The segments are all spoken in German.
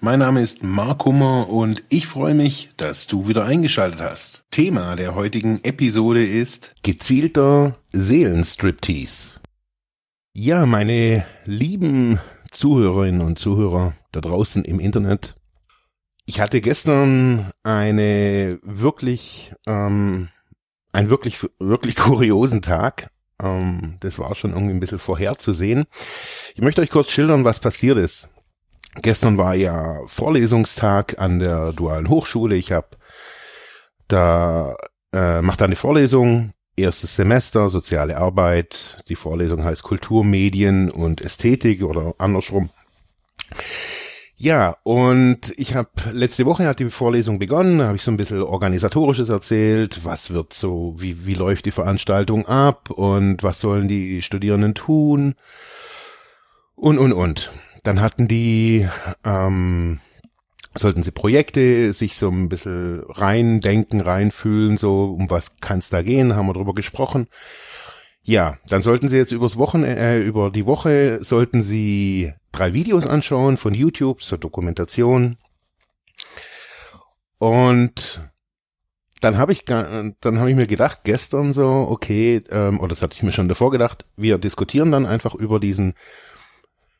Mein Name ist Mark Hummer und ich freue mich, dass du wieder eingeschaltet hast. Thema der heutigen Episode ist gezielter Seelenstriptease. Ja, meine lieben Zuhörerinnen und Zuhörer da draußen im Internet. Ich hatte gestern eine wirklich, ähm, einen wirklich, wirklich kuriosen Tag. Ähm, das war schon irgendwie ein bisschen vorherzusehen. Ich möchte euch kurz schildern, was passiert ist. Gestern war ja Vorlesungstag an der Dualen Hochschule. Ich habe da äh, macht eine Vorlesung erstes Semester, soziale Arbeit. Die Vorlesung heißt Kultur, Medien und Ästhetik oder andersrum. Ja, und ich habe letzte Woche hat die Vorlesung begonnen, habe ich so ein bisschen organisatorisches erzählt, was wird so, wie wie läuft die Veranstaltung ab und was sollen die Studierenden tun und und und. Dann hatten die ähm, sollten sie Projekte sich so ein bisschen reindenken, reinfühlen, so um was kann es da gehen, haben wir drüber gesprochen. Ja, dann sollten Sie jetzt übers Wochenende, äh, über die Woche sollten Sie drei Videos anschauen von YouTube zur Dokumentation. Und dann habe ich dann habe ich mir gedacht gestern so okay ähm, oder das hatte ich mir schon davor gedacht wir diskutieren dann einfach über diesen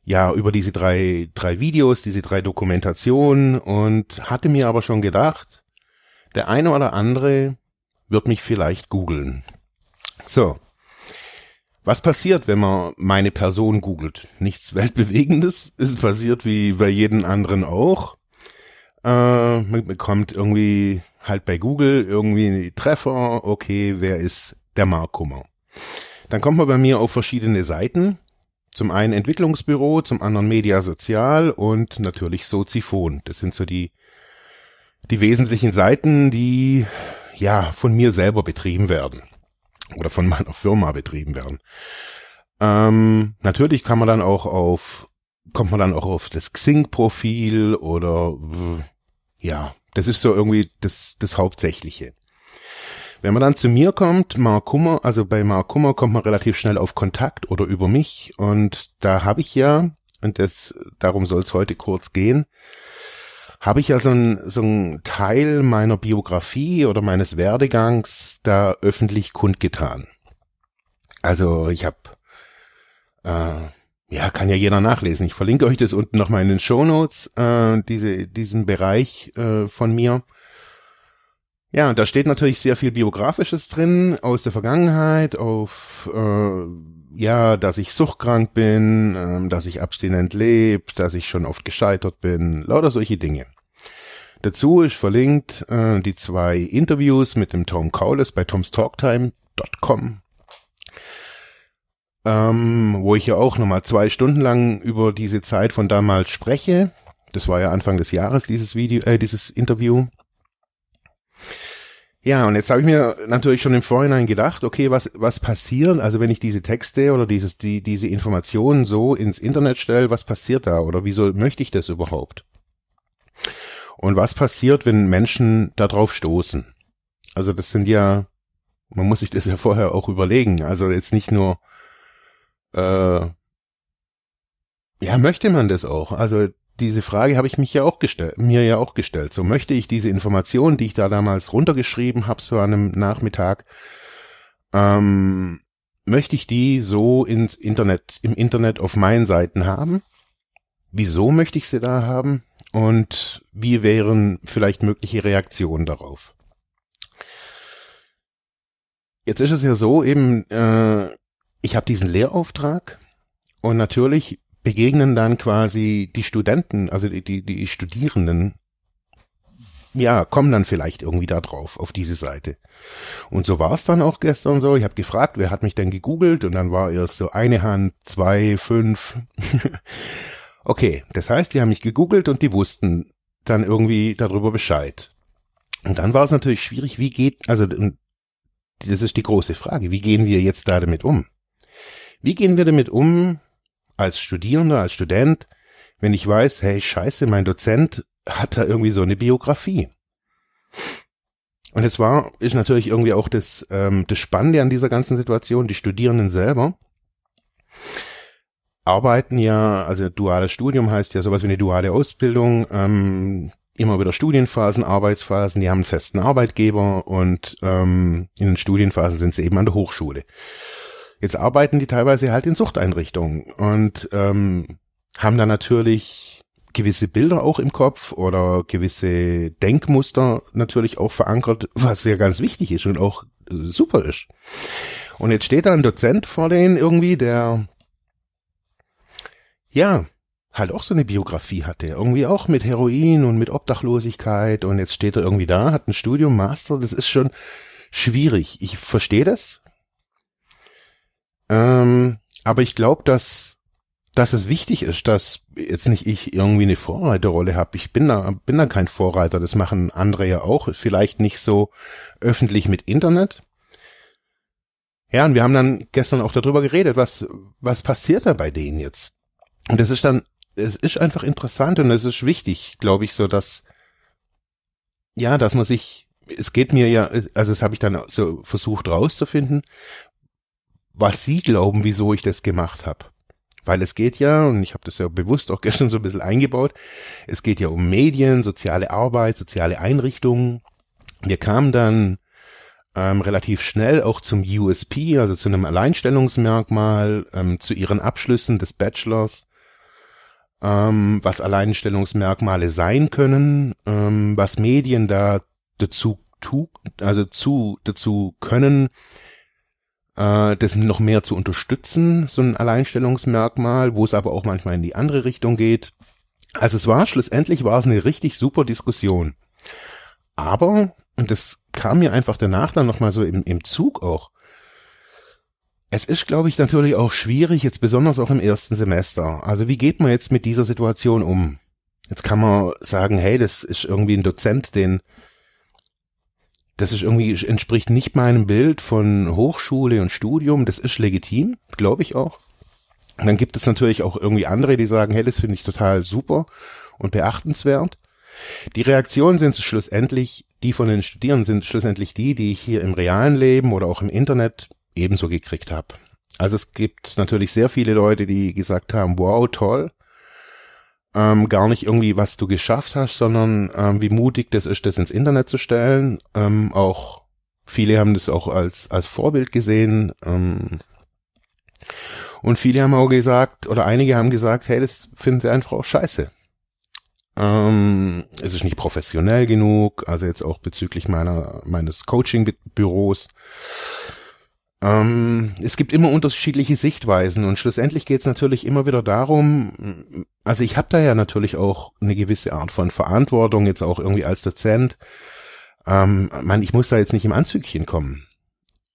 ja, über diese drei, drei Videos, diese drei Dokumentationen und hatte mir aber schon gedacht, der eine oder andere wird mich vielleicht googeln. So. Was passiert, wenn man meine Person googelt? Nichts Weltbewegendes. Es passiert wie bei jedem anderen auch. Äh, man bekommt irgendwie halt bei Google irgendwie Treffer. Okay, wer ist der Mark Kummer? Dann kommt man bei mir auf verschiedene Seiten zum einen Entwicklungsbüro, zum anderen Media Sozial und natürlich Soziphon. Das sind so die, die wesentlichen Seiten, die ja von mir selber betrieben werden oder von meiner Firma betrieben werden. Ähm, natürlich kann man dann auch auf, kommt man dann auch auf das Xing-Profil oder ja, das ist so irgendwie das, das Hauptsächliche. Wenn man dann zu mir kommt, Mark Kummer, also bei Mark Kummer kommt man relativ schnell auf Kontakt oder über mich und da habe ich ja, und das, darum soll es heute kurz gehen, habe ich ja so ein, so ein Teil meiner Biografie oder meines Werdegangs da öffentlich kundgetan. Also ich habe, äh, ja, kann ja jeder nachlesen. Ich verlinke euch das unten nochmal in den Show Notes, äh, diese, diesen Bereich äh, von mir. Ja, da steht natürlich sehr viel Biografisches drin aus der Vergangenheit, auf äh, ja, dass ich suchtkrank bin, äh, dass ich abstinent lebe, dass ich schon oft gescheitert bin, lauter solche Dinge. Dazu ist verlinkt äh, die zwei Interviews mit dem Tom Kaulis bei tomstalktime.com, ähm, wo ich ja auch nochmal zwei Stunden lang über diese Zeit von damals spreche. Das war ja Anfang des Jahres dieses Video, äh, dieses Interview. Ja, und jetzt habe ich mir natürlich schon im Vorhinein gedacht, okay, was was passiert, also wenn ich diese Texte oder dieses die diese Informationen so ins Internet stelle, was passiert da oder wieso möchte ich das überhaupt? Und was passiert, wenn Menschen darauf stoßen? Also das sind ja, man muss sich das ja vorher auch überlegen. Also jetzt nicht nur, äh, ja, möchte man das auch? Also diese Frage habe ich mich ja auch gestellt, mir ja auch gestellt. So möchte ich diese Informationen, die ich da damals runtergeschrieben habe, so an einem Nachmittag, ähm, möchte ich die so ins Internet, im Internet auf meinen Seiten haben? Wieso möchte ich sie da haben? Und wie wären vielleicht mögliche Reaktionen darauf? Jetzt ist es ja so, eben, äh, ich habe diesen Lehrauftrag und natürlich begegnen dann quasi die Studenten, also die, die, die Studierenden, ja, kommen dann vielleicht irgendwie da drauf, auf diese Seite. Und so war es dann auch gestern so. Ich habe gefragt, wer hat mich denn gegoogelt? Und dann war erst so eine Hand, zwei, fünf. okay, das heißt, die haben mich gegoogelt und die wussten dann irgendwie darüber Bescheid. Und dann war es natürlich schwierig, wie geht, also das ist die große Frage. Wie gehen wir jetzt da damit um? Wie gehen wir damit um als Studierender, als Student, wenn ich weiß, hey, scheiße, mein Dozent hat da irgendwie so eine Biografie. Und jetzt war, ist natürlich irgendwie auch das, ähm, das Spannende an dieser ganzen Situation, die Studierenden selber arbeiten ja, also duales Studium heißt ja sowas wie eine duale Ausbildung, ähm, immer wieder Studienphasen, Arbeitsphasen, die haben einen festen Arbeitgeber und ähm, in den Studienphasen sind sie eben an der Hochschule. Jetzt arbeiten die teilweise halt in Suchteinrichtungen und ähm, haben da natürlich gewisse Bilder auch im Kopf oder gewisse Denkmuster natürlich auch verankert, was ja ganz wichtig ist und auch äh, super ist. Und jetzt steht da ein Dozent vor denen irgendwie, der ja, halt auch so eine Biografie hatte. Irgendwie auch mit Heroin und mit Obdachlosigkeit und jetzt steht er irgendwie da, hat ein Studium, Master, das ist schon schwierig. Ich verstehe das. Ähm, aber ich glaube, dass, dass es wichtig ist, dass jetzt nicht ich irgendwie eine Vorreiterrolle habe. Ich bin da, bin da kein Vorreiter. Das machen andere ja auch. Vielleicht nicht so öffentlich mit Internet. Ja, und wir haben dann gestern auch darüber geredet, was, was passiert da bei denen jetzt? Und es ist dann es ist einfach interessant und es ist wichtig, glaube ich, so dass ja, dass man sich, es geht mir ja, also das habe ich dann so versucht rauszufinden, was Sie glauben, wieso ich das gemacht habe. Weil es geht ja, und ich habe das ja bewusst auch gestern so ein bisschen eingebaut, es geht ja um Medien, soziale Arbeit, soziale Einrichtungen. Wir kamen dann ähm, relativ schnell auch zum USP, also zu einem Alleinstellungsmerkmal, ähm, zu ihren Abschlüssen des Bachelors ähm, was Alleinstellungsmerkmale sein können, ähm, was Medien da dazu tu, also zu dazu können, äh, das noch mehr zu unterstützen, so ein Alleinstellungsmerkmal, wo es aber auch manchmal in die andere Richtung geht. Also es war schlussendlich war es eine richtig super Diskussion. Aber, und das kam mir einfach danach dann nochmal so im, im Zug auch, es ist, glaube ich, natürlich auch schwierig, jetzt besonders auch im ersten Semester. Also wie geht man jetzt mit dieser Situation um? Jetzt kann man sagen, hey, das ist irgendwie ein Dozent, den das ist irgendwie entspricht nicht meinem Bild von Hochschule und Studium. Das ist legitim, glaube ich auch. Und dann gibt es natürlich auch irgendwie andere, die sagen, hey, das finde ich total super und beachtenswert. Die Reaktionen sind schlussendlich, die von den Studierenden sind schlussendlich die, die ich hier im realen Leben oder auch im Internet ebenso gekriegt habe. Also es gibt natürlich sehr viele Leute, die gesagt haben, wow, toll. Ähm, gar nicht irgendwie, was du geschafft hast, sondern ähm, wie mutig das ist, das ins Internet zu stellen. Ähm, auch viele haben das auch als, als Vorbild gesehen. Ähm, und viele haben auch gesagt, oder einige haben gesagt, hey, das finden sie einfach auch scheiße. Ähm, es ist nicht professionell genug, also jetzt auch bezüglich meiner, meines Coaching-Büros. Ähm, es gibt immer unterschiedliche Sichtweisen und schlussendlich geht es natürlich immer wieder darum, also ich habe da ja natürlich auch eine gewisse Art von Verantwortung, jetzt auch irgendwie als Dozent. Ähm, man, ich muss da jetzt nicht im Anzügchen kommen.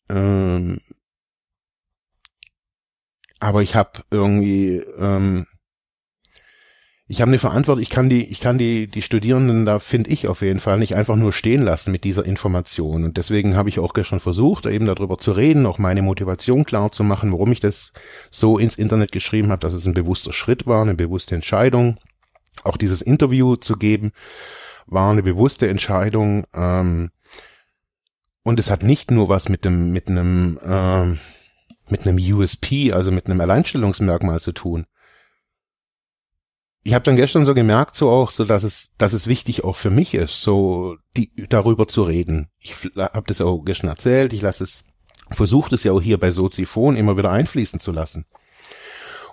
Ähm, aber ich habe irgendwie ähm, ich habe eine Verantwortung, ich kann die, ich kann die, die Studierenden da, finde ich auf jeden Fall, nicht einfach nur stehen lassen mit dieser Information. Und deswegen habe ich auch gestern versucht, eben darüber zu reden, auch meine Motivation klar zu machen, warum ich das so ins Internet geschrieben habe, dass es ein bewusster Schritt war, eine bewusste Entscheidung. Auch dieses Interview zu geben, war eine bewusste Entscheidung. Ähm, und es hat nicht nur was mit dem, mit einem, ähm, mit einem USP, also mit einem Alleinstellungsmerkmal zu tun ich habe dann gestern so gemerkt, so auch, so dass es, dass es wichtig auch für mich ist, so die darüber zu reden. Ich habe das auch gestern erzählt. Ich lasse es, versuche es ja auch hier bei Soziphon immer wieder einfließen zu lassen.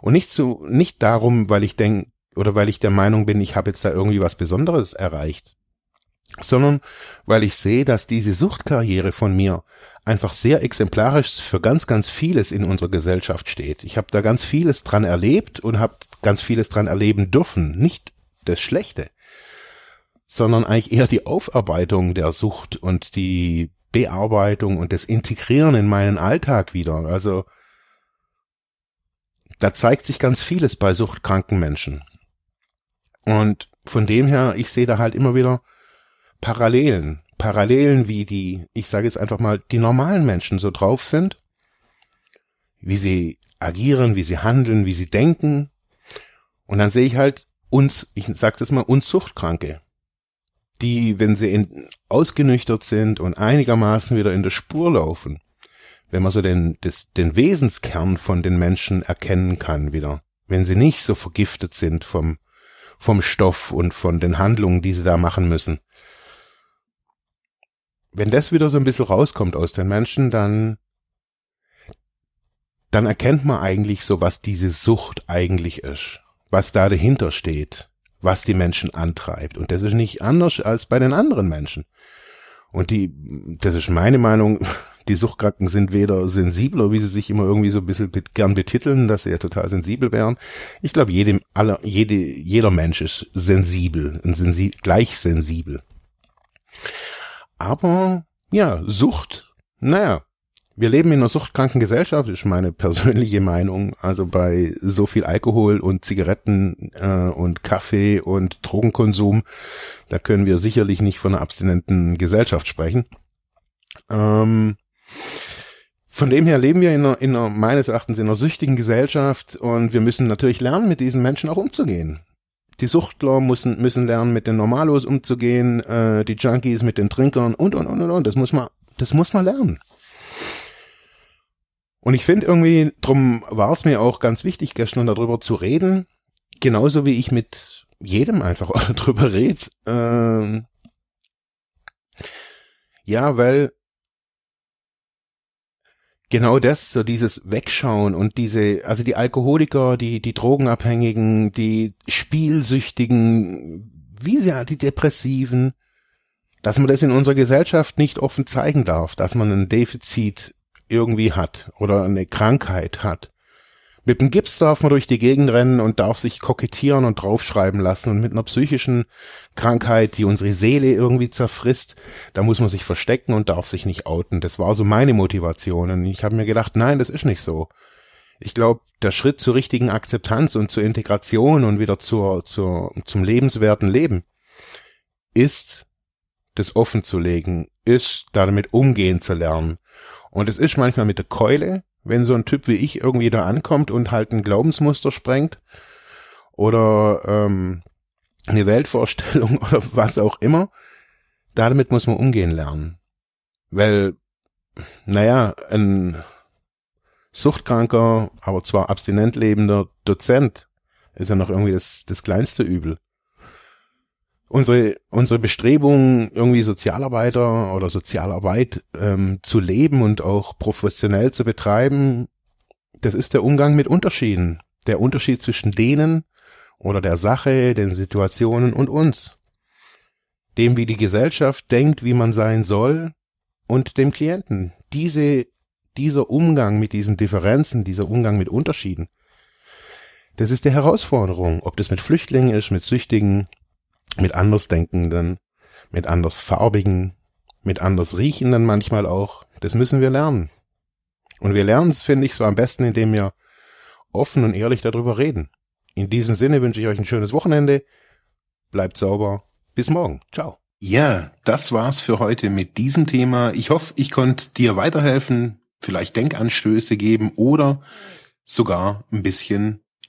Und nicht zu, nicht darum, weil ich denke oder weil ich der Meinung bin, ich habe jetzt da irgendwie was Besonderes erreicht, sondern weil ich sehe, dass diese Suchtkarriere von mir einfach sehr exemplarisch für ganz, ganz vieles in unserer Gesellschaft steht. Ich habe da ganz vieles dran erlebt und habe ganz vieles dran erleben dürfen. Nicht das Schlechte, sondern eigentlich eher die Aufarbeitung der Sucht und die Bearbeitung und das Integrieren in meinen Alltag wieder. Also da zeigt sich ganz vieles bei suchtkranken Menschen. Und von dem her, ich sehe da halt immer wieder Parallelen Parallelen, wie die, ich sage jetzt einfach mal, die normalen Menschen so drauf sind, wie sie agieren, wie sie handeln, wie sie denken. Und dann sehe ich halt uns, ich sage das mal, uns Suchtkranke, die, wenn sie in, ausgenüchtert sind und einigermaßen wieder in der Spur laufen, wenn man so den, des, den Wesenskern von den Menschen erkennen kann wieder, wenn sie nicht so vergiftet sind vom, vom Stoff und von den Handlungen, die sie da machen müssen. Wenn das wieder so ein bisschen rauskommt aus den Menschen, dann, dann erkennt man eigentlich so, was diese Sucht eigentlich ist, was da dahinter steht, was die Menschen antreibt. Und das ist nicht anders als bei den anderen Menschen. Und die, das ist meine Meinung, die Suchtkranken sind weder sensibler, wie sie sich immer irgendwie so ein bisschen gern betiteln, dass sie ja total sensibel wären. Ich glaube, jedem, aller, jede, jeder Mensch ist sensibel, sensi gleich sensibel. Aber, ja, Sucht, naja, wir leben in einer suchtkranken Gesellschaft, ist meine persönliche Meinung. Also bei so viel Alkohol und Zigaretten äh, und Kaffee und Drogenkonsum, da können wir sicherlich nicht von einer abstinenten Gesellschaft sprechen. Ähm, von dem her leben wir in einer, in einer, meines Erachtens in einer süchtigen Gesellschaft und wir müssen natürlich lernen, mit diesen Menschen auch umzugehen. Die Suchtler müssen, müssen lernen, mit den Normalos umzugehen, äh, die Junkies mit den Trinkern und, und, und, und, und. Das muss man, das muss man lernen. Und ich finde irgendwie, drum war es mir auch ganz wichtig, gestern darüber zu reden, genauso wie ich mit jedem einfach darüber rede. Ähm, ja, weil genau das, so dieses Wegschauen und diese, also die Alkoholiker, die, die Drogenabhängigen, die Spielsüchtigen, wie sie, die Depressiven, dass man das in unserer Gesellschaft nicht offen zeigen darf, dass man ein Defizit irgendwie hat oder eine Krankheit hat. Mit dem Gips darf man durch die Gegend rennen und darf sich kokettieren und draufschreiben lassen. Und mit einer psychischen Krankheit, die unsere Seele irgendwie zerfrisst, da muss man sich verstecken und darf sich nicht outen. Das war so meine Motivation. Und ich habe mir gedacht, nein, das ist nicht so. Ich glaube, der Schritt zur richtigen Akzeptanz und zur Integration und wieder zur, zur, zum lebenswerten Leben ist, das offen zu legen, ist damit umgehen zu lernen und es ist manchmal mit der Keule, wenn so ein Typ wie ich irgendwie da ankommt und halt ein Glaubensmuster sprengt oder ähm, eine Weltvorstellung oder was auch immer, damit muss man umgehen lernen. Weil, naja, ein suchtkranker, aber zwar abstinent lebender Dozent ist ja noch irgendwie das, das kleinste Übel unsere, unsere Bestrebungen, irgendwie Sozialarbeiter oder Sozialarbeit ähm, zu leben und auch professionell zu betreiben, das ist der Umgang mit Unterschieden. Der Unterschied zwischen denen oder der Sache, den Situationen und uns. Dem, wie die Gesellschaft denkt, wie man sein soll und dem Klienten. Diese, dieser Umgang mit diesen Differenzen, dieser Umgang mit Unterschieden, das ist die Herausforderung, ob das mit Flüchtlingen ist, mit Süchtigen, mit Andersdenkenden, mit Andersfarbigen, mit anders Riechenden manchmal auch. Das müssen wir lernen. Und wir lernen es, finde ich, so am besten, indem wir offen und ehrlich darüber reden. In diesem Sinne wünsche ich euch ein schönes Wochenende. Bleibt sauber. Bis morgen. Ciao. Ja, das war's für heute mit diesem Thema. Ich hoffe, ich konnte dir weiterhelfen, vielleicht Denkanstöße geben oder sogar ein bisschen